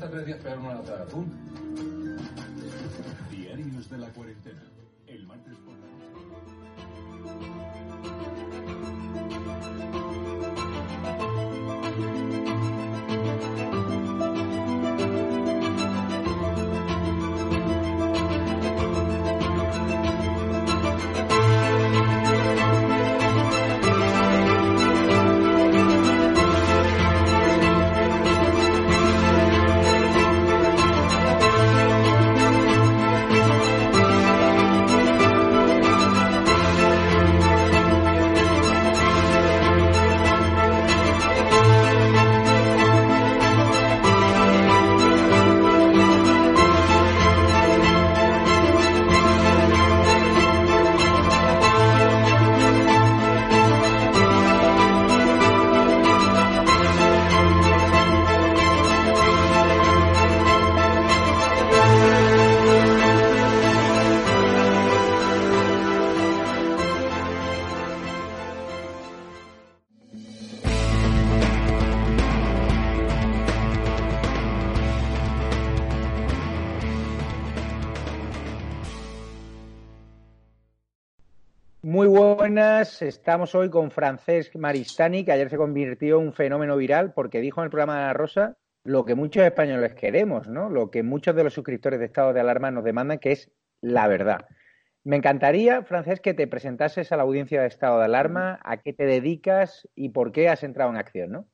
Hasta tres días pegar una lata. Diarios de la cuarentena. El martes por la Muy buenas, estamos hoy con Francesc Maristani, que ayer se convirtió en un fenómeno viral porque dijo en el programa de la Rosa lo que muchos españoles queremos, ¿no? Lo que muchos de los suscriptores de estado de alarma nos demandan, que es la verdad. Me encantaría, Francesc, que te presentases a la audiencia de estado de alarma, a qué te dedicas y por qué has entrado en acción, ¿no?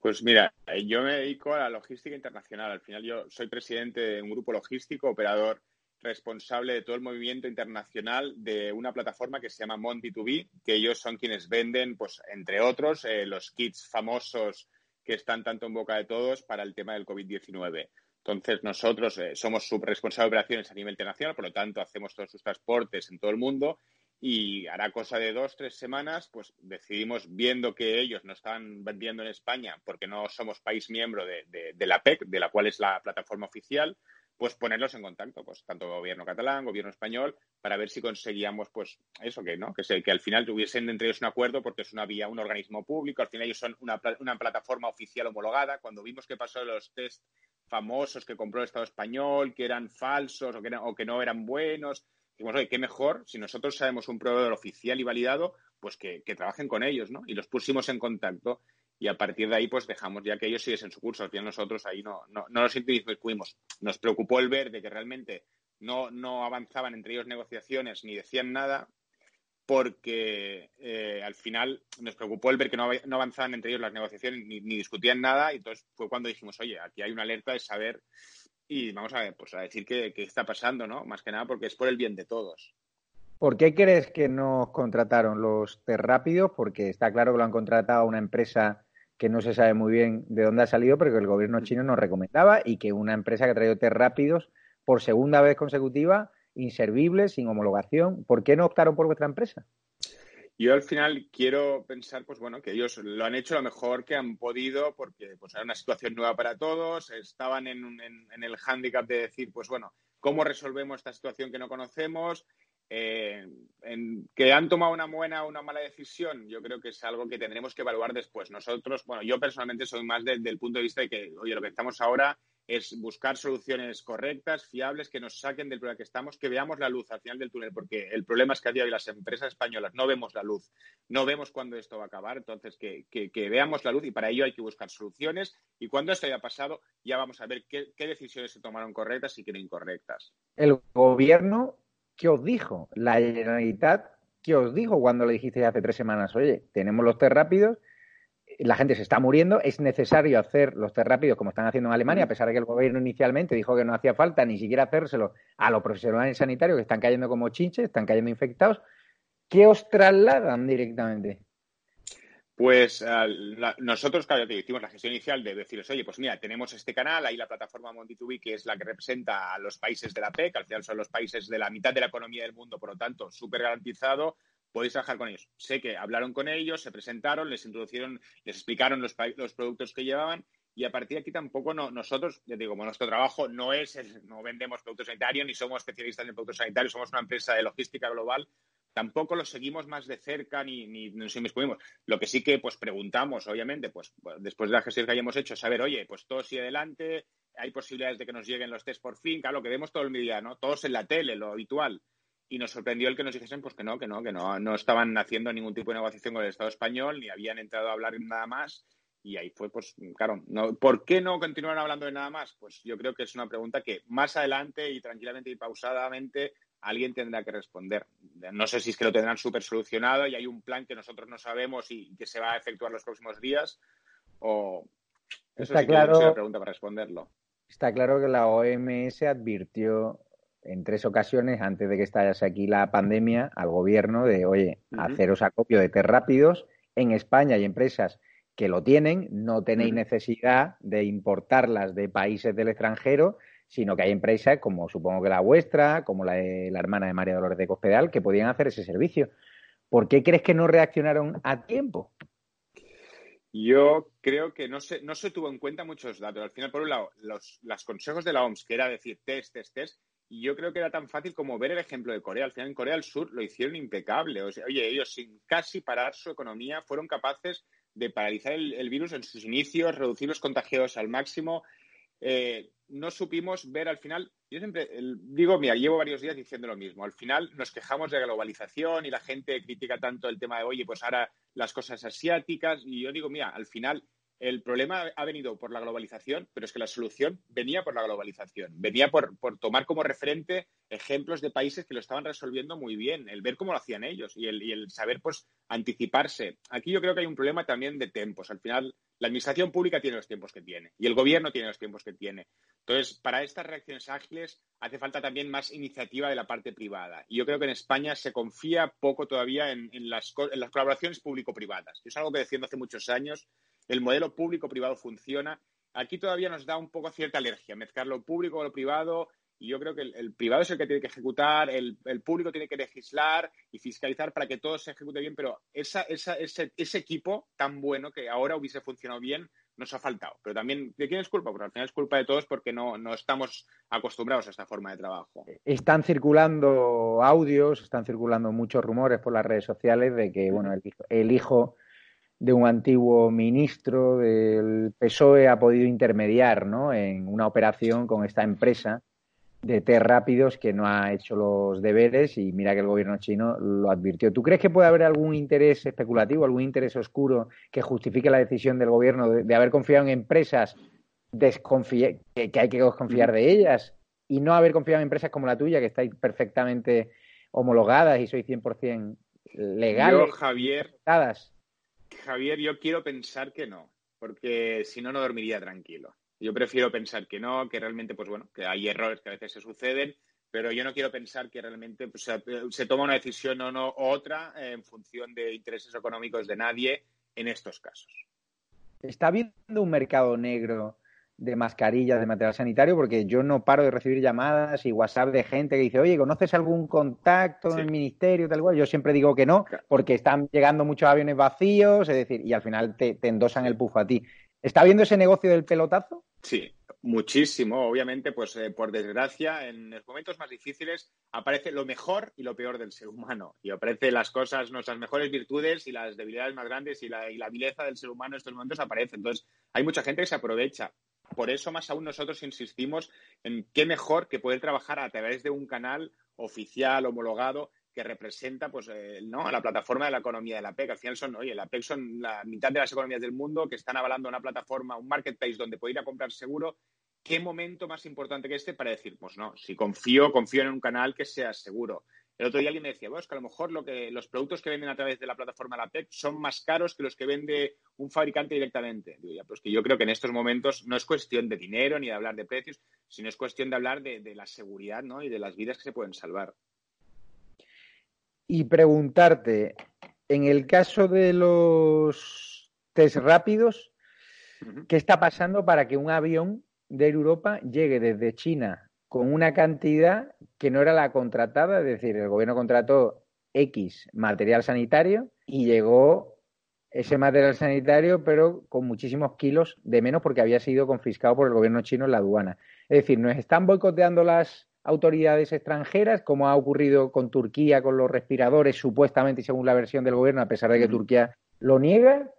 Pues mira, yo me dedico a la logística internacional. Al final yo soy presidente de un grupo logístico, operador responsable de todo el movimiento internacional de una plataforma que se llama Monty2B, que ellos son quienes venden, pues, entre otros, eh, los kits famosos que están tanto en boca de todos para el tema del COVID-19. Entonces, nosotros eh, somos subresponsables de operaciones a nivel internacional, por lo tanto, hacemos todos sus transportes en todo el mundo y hará cosa de dos, tres semanas, pues decidimos, viendo que ellos no están vendiendo en España porque no somos país miembro de, de, de la PEC, de la cual es la plataforma oficial, pues ponerlos en contacto, pues tanto gobierno catalán, gobierno español, para ver si conseguíamos, pues eso que no, que, se, que al final tuviesen entre ellos un acuerdo, porque es una vía, un organismo público, al final ellos son una, una plataforma oficial homologada. Cuando vimos que pasó los test famosos que compró el Estado español, que eran falsos o que, no eran buenos, dijimos, oye, qué mejor, si nosotros sabemos un proveedor oficial y validado, pues que, que trabajen con ellos, ¿no? Y los pusimos en contacto y a partir de ahí pues dejamos ya que ellos siguiesen su curso. Al final nosotros ahí no, no, no nos inmiscuimos. Nos preocupó el ver de que realmente no, no avanzaban entre ellos negociaciones ni decían nada porque eh, al final nos preocupó el ver que no, no, avanzaban entre ellos las negociaciones ni, ni, discutían nada y entonces fue cuando dijimos, oye, aquí hay una alerta de saber y vamos a, pues a decir qué, qué está pasando, ¿no? Más que nada porque es por el bien de todos. ¿Por qué crees que nos contrataron los rápidos? Porque está claro que lo han contratado una empresa que no se sabe muy bien de dónde ha salido, pero que el gobierno chino nos recomendaba y que una empresa que ha traído test rápidos por segunda vez consecutiva, inservible, sin homologación. ¿Por qué no optaron por vuestra empresa? Yo al final quiero pensar, pues bueno, que ellos lo han hecho lo mejor que han podido porque pues era una situación nueva para todos, estaban en, en, el hándicap de decir, pues bueno, ¿cómo resolvemos esta situación que no conocemos? Eh, en que han tomado una buena o una mala decisión, yo creo que es algo que tendremos que evaluar después. Nosotros, bueno, yo personalmente soy más de, del punto de vista de que, oye, lo que estamos ahora es buscar soluciones correctas, fiables, que nos saquen del problema que estamos, que veamos la luz al final del túnel, porque el problema es que a día hoy las empresas españolas no vemos la luz, no vemos cuándo esto va a acabar, entonces que veamos la luz y para ello hay que buscar soluciones y cuando esto haya pasado ya vamos a ver qué, qué decisiones se tomaron correctas y qué no incorrectas. El gobierno ¿qué os dijo? La Generalitat, ¿qué os dijo cuando le dijiste hace tres semanas? Oye, tenemos los test rápidos, la gente se está muriendo, es necesario hacer los test rápidos como están haciendo en Alemania, a pesar de que el gobierno inicialmente dijo que no hacía falta ni siquiera hacérselo a los profesionales sanitarios que están cayendo como chinches, están cayendo infectados. ¿Qué os trasladan directamente? Pues uh, la, nosotros, claro, hicimos la gestión inicial de decirles, oye, pues mira, tenemos este canal, ahí la plataforma Monty2B, que es la que representa a los países de la PEC, al final son los países de la mitad de la economía del mundo, por lo tanto, súper garantizado, podéis trabajar con ellos. Sé que hablaron con ellos, se presentaron, les introducieron, les explicaron los, los productos que llevaban y a partir de aquí tampoco no, nosotros, ya digo, nuestro trabajo no es, el, no vendemos productos sanitarios ni somos especialistas en productos sanitarios, somos una empresa de logística global, tampoco lo seguimos más de cerca ni, ni nos inmiscuimos. Lo que sí que pues preguntamos, obviamente, pues después de la gestión que hayamos hecho, saber, oye, pues todo sigue adelante, hay posibilidades de que nos lleguen los test por fin, claro, que vemos todo el día, ¿no? Todos en la tele, lo habitual. Y nos sorprendió el que nos dijesen pues que no, que no, que no, no estaban haciendo ningún tipo de negociación con el Estado español, ni habían entrado a hablar nada más. Y ahí fue, pues, claro, no, ¿por qué no continuaron hablando de nada más? Pues yo creo que es una pregunta que más adelante y tranquilamente y pausadamente alguien tendrá que responder. No sé si es que lo tendrán súper solucionado y hay un plan que nosotros no sabemos y que se va a efectuar los próximos días o... Eso está sí claro, que pregunta para responderlo. Está claro que la OMS advirtió en tres ocasiones antes de que estallase aquí la pandemia al gobierno de, oye, uh -huh. haceros acopio de test rápidos. En España hay empresas que lo tienen, no tenéis uh -huh. necesidad de importarlas de países del extranjero, sino que hay empresas como supongo que la vuestra, como la de la hermana de María Dolores de Cospedal, que podían hacer ese servicio. ¿Por qué crees que no reaccionaron a tiempo? Yo creo que no se, no se tuvo en cuenta muchos datos. Al final, por un lado, los, los consejos de la OMS, que era decir test, test, test, y yo creo que era tan fácil como ver el ejemplo de Corea. Al final, en Corea del Sur lo hicieron impecable. O sea, oye, ellos sin casi parar su economía fueron capaces de paralizar el, virus en sus inicios, reducir los contagios al máximo. Eh, no supimos ver al final, yo siempre digo, mira, llevo varios días diciendo lo mismo, al final nos quejamos de globalización y la gente critica tanto el tema de, oye, pues ahora las cosas asiáticas, y yo digo, mira, al final el problema ha venido por la globalización, pero es que la solución venía por la globalización, venía por, por, tomar como referente ejemplos de países que lo estaban resolviendo muy bien, el ver cómo lo hacían ellos y el, y el saber pues anticiparse. Aquí yo creo que hay un problema también de tiempos. Al final, la administración pública tiene los tiempos que tiene y el gobierno tiene los tiempos que tiene. Entonces, para estas reacciones ágiles hace falta también más iniciativa de la parte privada. Y yo creo que en España se confía poco todavía en, las, las, colaboraciones público-privadas. Es algo que defiendo hace muchos años. El modelo público-privado funciona. Aquí todavía nos da un poco cierta alergia mezclar lo público con lo privado. Y yo creo que el, el, privado es el que tiene que ejecutar, el, el, público tiene que legislar y fiscalizar para que todo se ejecute bien, pero esa, esa, ese, ese equipo tan bueno que ahora hubiese funcionado bien nos ha faltado. Pero también, ¿de quién es culpa? Porque al final es culpa de todos porque no, no estamos acostumbrados a esta forma de trabajo. Están circulando audios, están circulando muchos rumores por las redes sociales de que, bueno, el, el hijo de un antiguo ministro del PSOE ha podido intermediar ¿no? en una operación con esta empresa de test rápidos que no ha hecho los deberes y mira que el gobierno chino lo advirtió. ¿Tú crees que puede haber algún interés especulativo, algún interés oscuro que justifique la decisión del gobierno de, de haber confiado en empresas que, que, hay que desconfiar de ellas y no haber confiado en empresas como la tuya que estáis perfectamente homologadas y sois 100% legales? Yo, Javier, Javier, yo quiero pensar que no, porque si no, no dormiría tranquilo. Yo prefiero pensar que no, que realmente, pues bueno, que hay errores que a veces se suceden, pero yo no quiero pensar que realmente pues, se, se, toma una decisión o no o otra en función de intereses económicos de nadie en estos casos. ¿Está habiendo un mercado negro de mascarillas, de material sanitario? Porque yo no paro de recibir llamadas y WhatsApp de gente que dice, oye, ¿conoces algún contacto sí. en el ministerio? Tal cual. Yo siempre digo que no, porque están llegando muchos aviones vacíos, es decir, y al final te, te endosan el pufo a ti. ¿Está habiendo ese negocio del pelotazo? Sí, muchísimo. Obviamente, pues eh, por desgracia, en los momentos más difíciles aparece lo mejor y lo peor del ser humano. Y aparecen las cosas, nuestras mejores virtudes y las debilidades más grandes y la, y la vileza del ser humano en estos momentos aparece. Entonces, hay mucha gente que se aprovecha. Por eso, más aún, nosotros insistimos en qué mejor que poder trabajar a través de un canal oficial, homologado, que representa pues, eh, ¿no? a la plataforma de la economía de la PEC. Al final son, oye, la PEC son la mitad de las economías del mundo que están avalando una plataforma, un marketplace donde puede ir a comprar seguro. ¿Qué momento más importante que este para decir, pues no, si confío, confío en un canal que sea seguro? El otro día alguien me decía, bueno, que a lo mejor lo que, los productos que venden a través de la plataforma de la PEC son más caros que los que vende un fabricante directamente. Pues que yo creo que en estos momentos no es cuestión de dinero ni de hablar de precios, sino es cuestión de hablar de, de la seguridad ¿no? y de las vidas que se pueden salvar y preguntarte, en el caso de los test rápidos, ¿qué está pasando para que un avión de Europa llegue desde China con una cantidad que no era la contratada? Es decir, el gobierno contrató X material sanitario y llegó ese material sanitario, pero con muchísimos kilos de menos porque había sido confiscado por el gobierno chino en la aduana. Es decir, nos están boicoteando las autoridades extranjeras, como ha ocurrido con Turquía, con los respiradores, supuestamente, según la versión del gobierno, a pesar de que Turquía lo niega?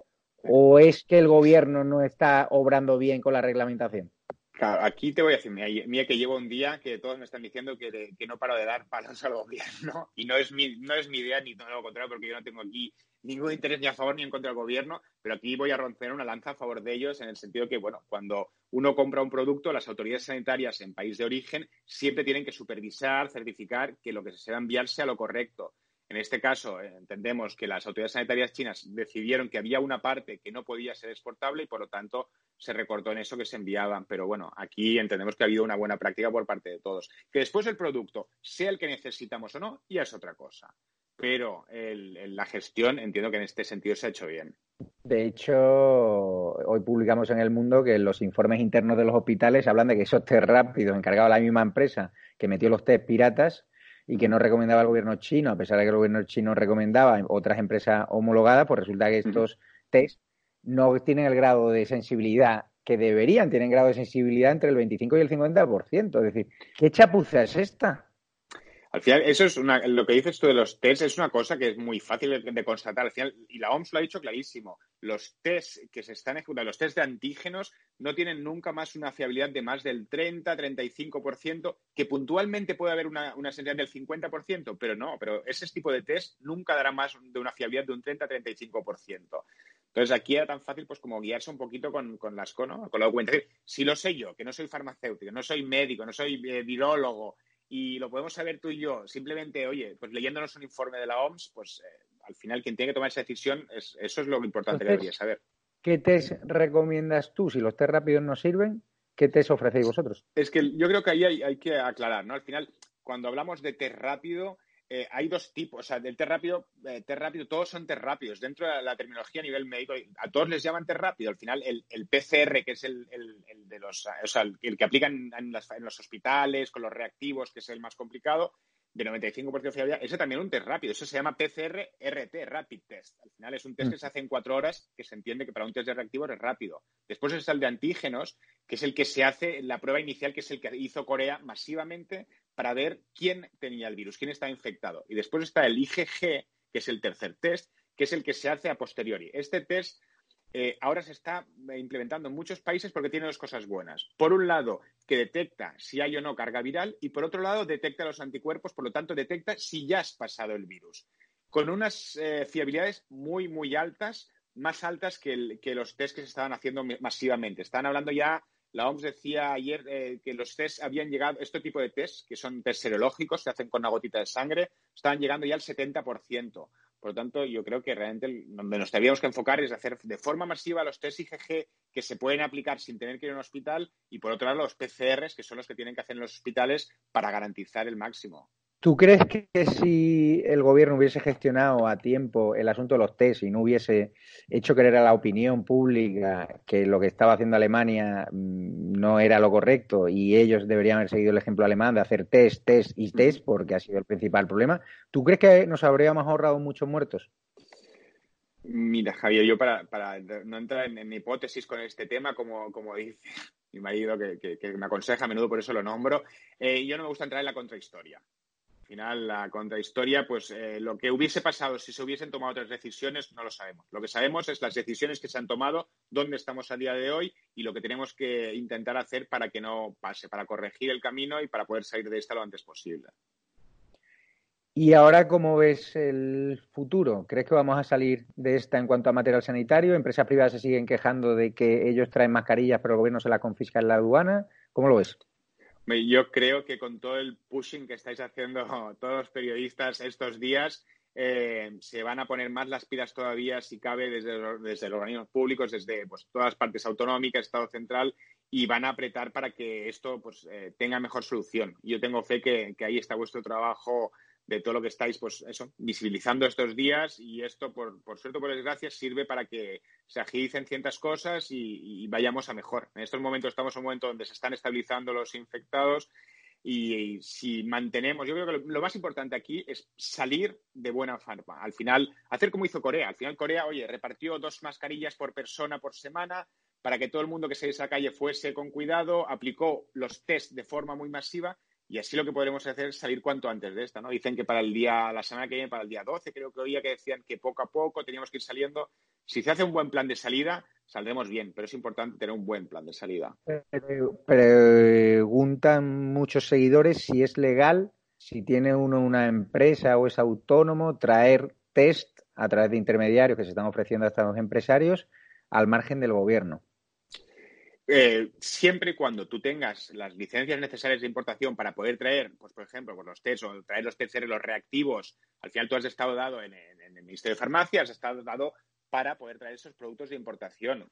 ¿O es que el gobierno no está obrando bien con la reglamentación? aquí te voy a decir, mira, que llevo un día que todos me están diciendo que, no paro de dar palos al gobierno y no es mi, no es mi idea ni todo lo contrario porque yo no tengo aquí ningún interés ni a favor ni en contra del gobierno, pero aquí voy a romper una lanza a favor de ellos en el sentido que, bueno, cuando uno compra un producto, las autoridades sanitarias en país de origen siempre tienen que supervisar, certificar que lo que se va a enviar sea lo correcto. En este caso, eh, entendemos que las autoridades sanitarias chinas decidieron que había una parte que no podía ser exportable y, por lo tanto, se recortó en eso que se enviaban. Pero bueno, aquí entendemos que ha habido una buena práctica por parte de todos. Que después el producto sea el que necesitamos o no, ya es otra cosa. Pero la gestión entiendo que en este sentido se ha hecho bien. De hecho, hoy publicamos en El Mundo que los informes internos de los hospitales hablan de que esos test rápidos encargados a la misma empresa que metió los test piratas y que no recomendaba el gobierno chino, a pesar de que el gobierno chino recomendaba otras empresas homologadas, pues resulta que estos test no tienen el grado de sensibilidad que deberían, tienen grado de sensibilidad entre el 25 y el 50%. Es decir, ¿qué chapuza es esta? Al final, eso es una, lo que dices tú de los test es una cosa que es muy fácil de, constatar. Al final, y la OMS lo ha dicho clarísimo, los test que se están ejecutando, los test de antígenos, no tienen nunca más una fiabilidad de más del 30-35%, que puntualmente puede haber una, una sensibilidad del 50%, pero no, pero ese tipo de test nunca dará más de una fiabilidad de un 30-35%. Entonces, aquí era tan fácil pues como guiarse un poquito con, con las con la documentación. Si lo sé yo, que no soy farmacéutico, no soy médico, no soy eh, virólogo, y lo podemos saber tú y yo, simplemente, oye, pues leyéndonos un informe de la OMS, pues eh, al final quien tiene que tomar esa decisión, es, eso es lo importante que debería saber. ¿Qué test recomiendas tú? Si los test rápidos no sirven, ¿qué test ofrecéis vosotros? Es que yo creo que ahí hay, hay que aclarar, ¿no? Al final, cuando hablamos de test rápido, eh, hay dos tipos, o sea, del test rápido, eh, todos son test rápidos. Dentro de la, terminología a nivel médico, a todos les llaman test rápido. Al final, el, PCR, que es el, de los, o sea, el, que aplican en, los hospitales, con los reactivos, que es el más complicado, de 95% de fiabilidad, ese también es un test rápido. Eso se llama PCR-RT, Rapid Test. Al final es un test mm. que se hace en cuatro horas, que se entiende que para un test de reactivos es rápido. Después está el de antígenos, que es el que se hace, la prueba inicial, que es el que hizo Corea masivamente para ver quién tenía el virus, quién estaba infectado. Y después está el IgG, que es el tercer test, que es el que se hace a posteriori. Este test eh, ahora se está implementando en muchos países porque tiene dos cosas buenas. Por un lado, que detecta si hay o no carga viral y por otro lado, detecta los anticuerpos, por lo tanto, detecta si ya has pasado el virus. Con unas eh, fiabilidades muy, muy altas, más altas que, que los test que se estaban haciendo masivamente. Están hablando ya la OMS decía ayer eh, que los test habían llegado, este tipo de test, que son test serológicos, se hacen con una gotita de sangre, estaban llegando ya al 70%. Por lo tanto, yo creo que realmente donde nos tendríamos que enfocar es hacer de forma masiva los test IgG que se pueden aplicar sin tener que ir a un hospital y, por otro lado, los PCRs, que son los que tienen que hacer en los hospitales para garantizar el máximo. ¿Tú crees que si el gobierno hubiese gestionado a tiempo el asunto de los test y no hubiese hecho creer a la opinión pública que lo que estaba haciendo Alemania mm, no era lo correcto y ellos deberían haber seguido el ejemplo alemán de hacer test, test y test, porque ha sido el principal problema, ¿tú crees que nos habríamos ahorrado muchos muertos? Mira, Javier, yo para, no entrar en, hipótesis con este tema, como, dice mi marido, que, me aconseja a menudo, por eso lo nombro, eh, yo no me gusta entrar en la contrahistoria final, la contrahistoria, pues eh, lo que hubiese pasado si se hubiesen tomado otras decisiones, no lo sabemos. Lo que sabemos es las decisiones que se han tomado, dónde estamos a día de hoy y lo que tenemos que intentar hacer para que no pase, para corregir el camino y para poder salir de esta lo antes posible. ¿Y ahora cómo ves el futuro? ¿Crees que vamos a salir de esta en cuanto a material sanitario? ¿Empresas privadas se siguen quejando de que ellos traen mascarillas pero el gobierno se las confisca en la aduana? ¿Cómo lo ves? Yo creo que con todo el pushing que estáis haciendo todos los periodistas estos días, eh, se van a poner más las pilas todavía, si cabe, desde, desde los organismos públicos, desde pues, todas las partes autonómicas, Estado central, y van a apretar para que esto pues, eh, tenga mejor solución. Yo tengo fe que, que ahí está vuestro trabajo de todo lo que estáis, pues eso, visibilizando estos días y esto, por, por suerte por desgracia, sirve para que se agilicen ciertas cosas y, vayamos a mejor. En estos momentos estamos en un momento donde se están estabilizando los infectados y, si mantenemos, yo creo que lo, más importante aquí es salir de buena forma. Al final, hacer como hizo Corea. Al final Corea, oye, repartió dos mascarillas por persona por semana para que todo el mundo que se a calle fuese con cuidado, aplicó los test de forma muy masiva Y así lo que podremos hacer es salir cuanto antes de esta, ¿no? Dicen que para el día, la semana que viene, para el día 12, creo que oía que decían que poco a poco teníamos que ir saliendo. Si se hace un buen plan de salida, saldremos bien, pero es importante tener un buen plan de salida. Preguntan muchos seguidores si es legal, si tiene uno una empresa o es autónomo, traer test a través de intermediarios que se están ofreciendo a estos empresarios al margen del gobierno. Eh, siempre y cuando tú tengas las licencias necesarias de importación para poder traer, pues por ejemplo, pues los test o traer los test los reactivos, al final tú has estado dado en, el Ministerio de Farmacia, has estado dado para poder traer esos productos de importación.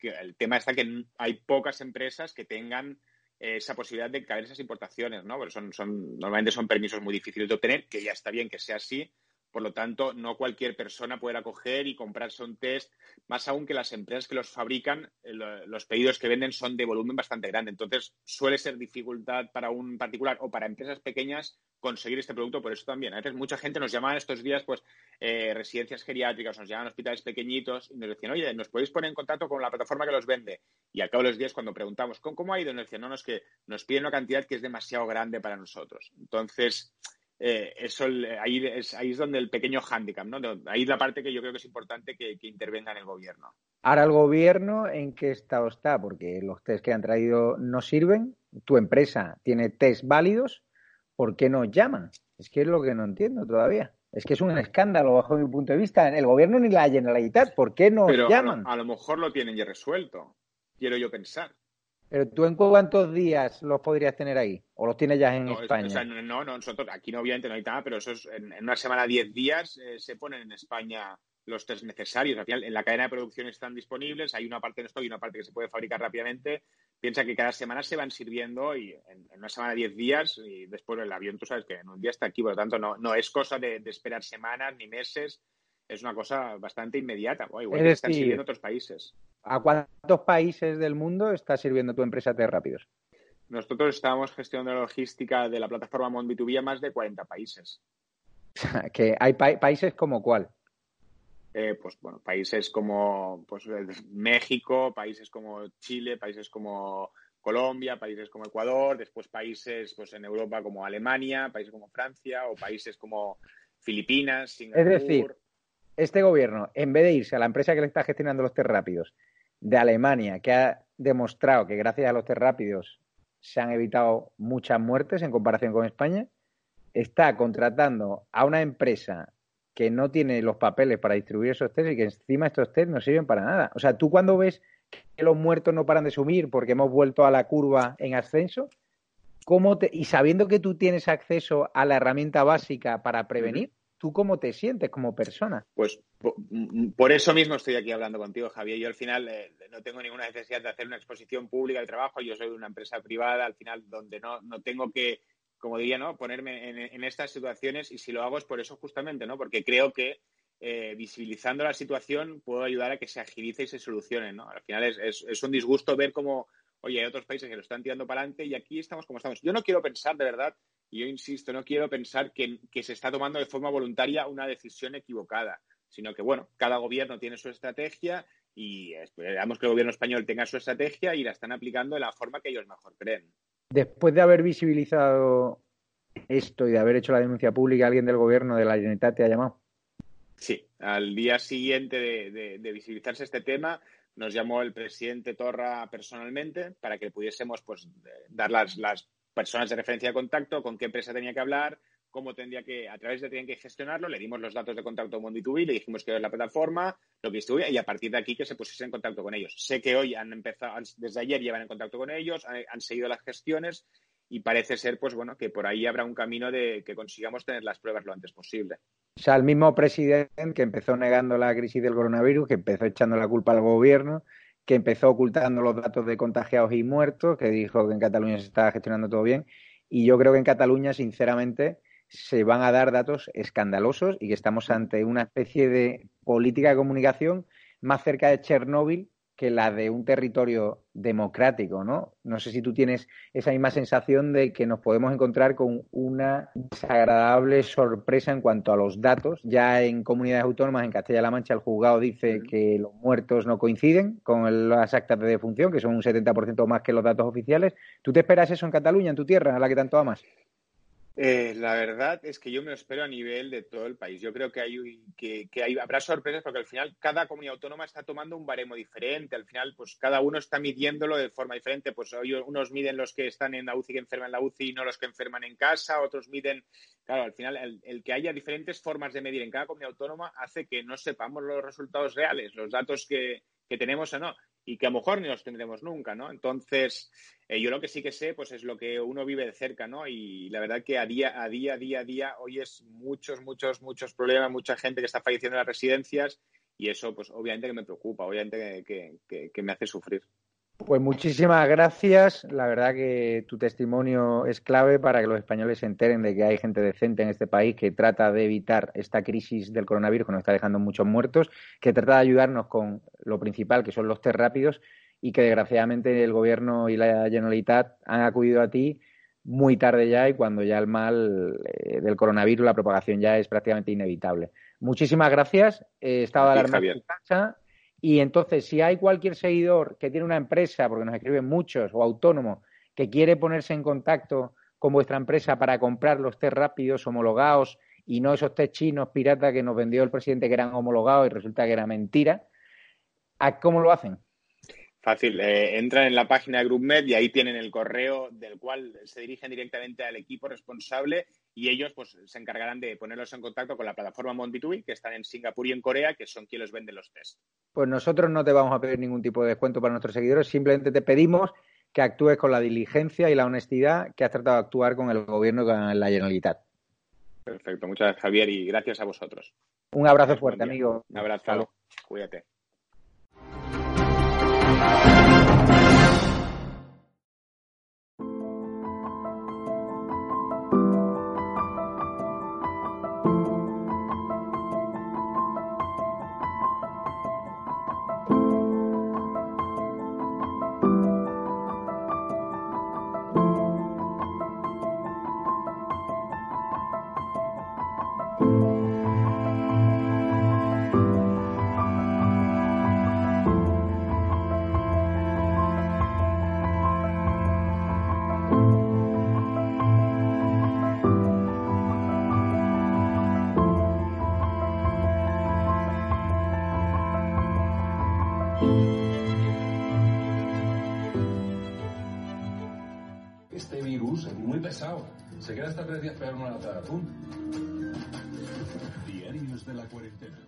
el tema está que hay pocas empresas que tengan esa posibilidad de caer esas importaciones, ¿no? Son, son, normalmente son permisos muy difíciles de obtener, que ya está bien que sea así, por lo tanto, no cualquier persona puede acoger y comprarse un test, más aún que las empresas que los fabrican, eh, los pedidos que venden son de volumen bastante grande. Entonces, suele ser dificultad para un particular o para empresas pequeñas conseguir este producto. Por eso también, a veces mucha gente nos llama estos días, pues, eh, residencias geriátricas, nos llaman hospitales pequeñitos y nos decían, oye, ¿nos podéis poner en contacto con la plataforma que los vende? Y al cabo de los días, cuando preguntamos, ¿cómo, ha ido? Nos decían, no, no, es que nos piden una cantidad que es demasiado grande para nosotros. Entonces, eh, eso ahí es, ahí es donde el pequeño hándicap, ¿no? Ahí es la parte que yo creo que es importante que, intervenga en el gobierno. Ahora el gobierno, ¿en qué estado está? Porque los test que han traído no sirven, tu empresa tiene test válidos, ¿por qué no llaman? Es que es lo que no entiendo todavía. Es que es un escándalo bajo mi punto de vista. El gobierno ni la Generalitat, ¿por qué no llaman? a lo mejor lo tienen ya resuelto, quiero yo pensar. Pero tú en cuántos días los podrías tener ahí? ¿O los tienes ya en España? no, no, nosotros aquí no, obviamente no hay nada, pero eso es en, una semana, diez días, eh, se ponen en España los test necesarios. Al final, en la cadena de producción están disponibles, hay una parte en stock y una parte que se puede fabricar rápidamente. Piensa que cada semana se van sirviendo y en, una semana, diez días, y después el avión, tú sabes que en un día está aquí, por lo tanto, no, no es cosa de, esperar semanas ni meses, es una cosa bastante inmediata, igual que están sirviendo otros países. ¿A cuántos países del mundo está sirviendo tu empresa de rápidos? Nosotros estamos gestionando la logística de la plataforma Mon B2B a más de 40 países. que hay países como cuál? Eh, pues bueno, países como pues, México, países como Chile, países como Colombia, países como Ecuador, después países pues en Europa como Alemania, países como Francia o países como Filipinas, Singapur. Es decir, este gobierno, en vez de irse a la empresa que le está gestionando los test rápidos de Alemania, que ha demostrado que gracias a los test rápidos se han evitado muchas muertes en comparación con España, está contratando a una empresa que no tiene los papeles para distribuir esos test y que encima estos test no sirven para nada. O sea, tú cuando ves que los muertos no paran de subir porque hemos vuelto a la curva en ascenso, ¿cómo te, y sabiendo que tú tienes acceso a la herramienta básica para prevenir, ¿tú cómo te sientes como persona? Pues mm, por, eso mismo estoy aquí hablando contigo, Javier. Yo al final eh, no tengo ninguna necesidad de hacer una exposición pública de trabajo. Yo soy de una empresa privada, al final, donde no, no tengo que, como diría, ¿no? ponerme en, estas situaciones y si lo hago es por eso justamente, ¿no? Porque creo que eh, visibilizando la situación puedo ayudar a que se agilice y se solucione, ¿no? Al final es, es un disgusto ver cómo, oye, hay otros países que lo están tirando para adelante y aquí estamos como estamos. Yo no quiero pensar de verdad y yo insisto, no quiero pensar que, se está tomando de forma voluntaria una decisión equivocada, sino que, bueno, cada gobierno tiene su estrategia y esperamos que el gobierno español tenga su estrategia y la están aplicando de la forma que ellos mejor creen. Después de haber visibilizado esto y de haber hecho la denuncia pública, ¿alguien del gobierno de la Generalitat te ha llamado? Sí, al día siguiente de, visibilizarse este tema, nos llamó el presidente Torra personalmente para que pudiésemos pues, dar las, las personas de referencia de contacto, con qué empresa tenía que hablar, cómo tendría que, a través de tenían que gestionarlo, le dimos los datos de contacto a Mondi2B, le dijimos que era la plataforma, lo que distribuía, y a partir de aquí que se pusiese en contacto con ellos. Sé que hoy han empezado, desde ayer llevan en contacto con ellos, han, seguido las gestiones y parece ser, pues bueno, que por ahí habrá un camino de que consigamos tener las pruebas lo antes posible. O sea, el mismo presidente que empezó negando la crisis del coronavirus, que empezó echando la culpa al gobierno, que empezó ocultando los datos de contagiados y muertos, que dijo que en Cataluña se estaba gestionando todo bien. Y yo creo que en Cataluña, sinceramente, se van a dar datos escandalosos y que estamos ante una especie de política de comunicación más cerca de Chernóbil que la de un territorio democrático, ¿no? No sé si tú tienes esa misma sensación de que nos podemos encontrar con una desagradable sorpresa en cuanto a los datos. Ya en comunidades autónomas, en Castilla-La Mancha, el juzgado dice que los muertos no coinciden con las actas de defunción, que son un 70% más que los datos oficiales. ¿Tú te esperas eso en Cataluña, en tu tierra, a la que tanto amas? Eh, la verdad es que yo me lo espero a nivel de todo el país. Yo creo que, hay, que, hay, habrá sorpresas porque al final cada comunidad autónoma está tomando un baremo diferente. Al final, pues cada uno está midiéndolo de forma diferente. Pues hoy unos miden los que están en la UCI, que enferman en la UCI y no los que enferman en casa. Otros miden, claro, al final el, el que haya diferentes formas de medir en cada comunidad autónoma hace que no sepamos los resultados reales, los datos que, que tenemos o no y que a lo mejor ni los tendremos nunca, ¿no? Entonces, eh, yo lo que sí que sé, pues es lo que uno vive de cerca, ¿no? Y la verdad que a día, a día, día, a día, hoy es muchos, muchos, muchos problemas, mucha gente que está falleciendo en las residencias y eso, pues obviamente que me preocupa, obviamente que me hace sufrir. Pues muchísimas gracias. La verdad que tu testimonio es clave para que los españoles se enteren de que hay gente decente en este país que trata de evitar esta crisis del coronavirus que nos está dejando muchos muertos, que trata de ayudarnos con lo principal, que son los test rápidos, y que desgraciadamente el gobierno y la Generalitat han acudido a ti muy tarde ya y cuando ya el mal eh, del coronavirus, la propagación ya es prácticamente inevitable. Muchísimas gracias. Eh, estaba de alarma y entonces, si hay cualquier seguidor que tiene una empresa, porque nos escriben muchos, o autónomo, que quiere ponerse en contacto con vuestra empresa para comprar los test rápidos homologados y no esos test chinos pirata que nos vendió el presidente que eran homologados y resulta que era mentira, ¿cómo lo hacen? Fácil, eh, entran en la página de GroupMed y ahí tienen el correo del cual se dirigen directamente al equipo responsable y ellos pues se encargarán de ponerlos en contacto con la plataforma Mondbitui que están en Singapur y en Corea, que son quienes venden los test. Pues nosotros no te vamos a pedir ningún tipo de descuento para nuestros seguidores, simplemente te pedimos que actúes con la diligencia y la honestidad que has tratado de actuar con el gobierno y con la Generalitat. Perfecto, muchas gracias Javier y gracias a vosotros. Un abrazo fuerte, amigo. Un abrazo, cuídate. Se queda hasta tres días pegar una lata de atún. Diarios de la cuarentena.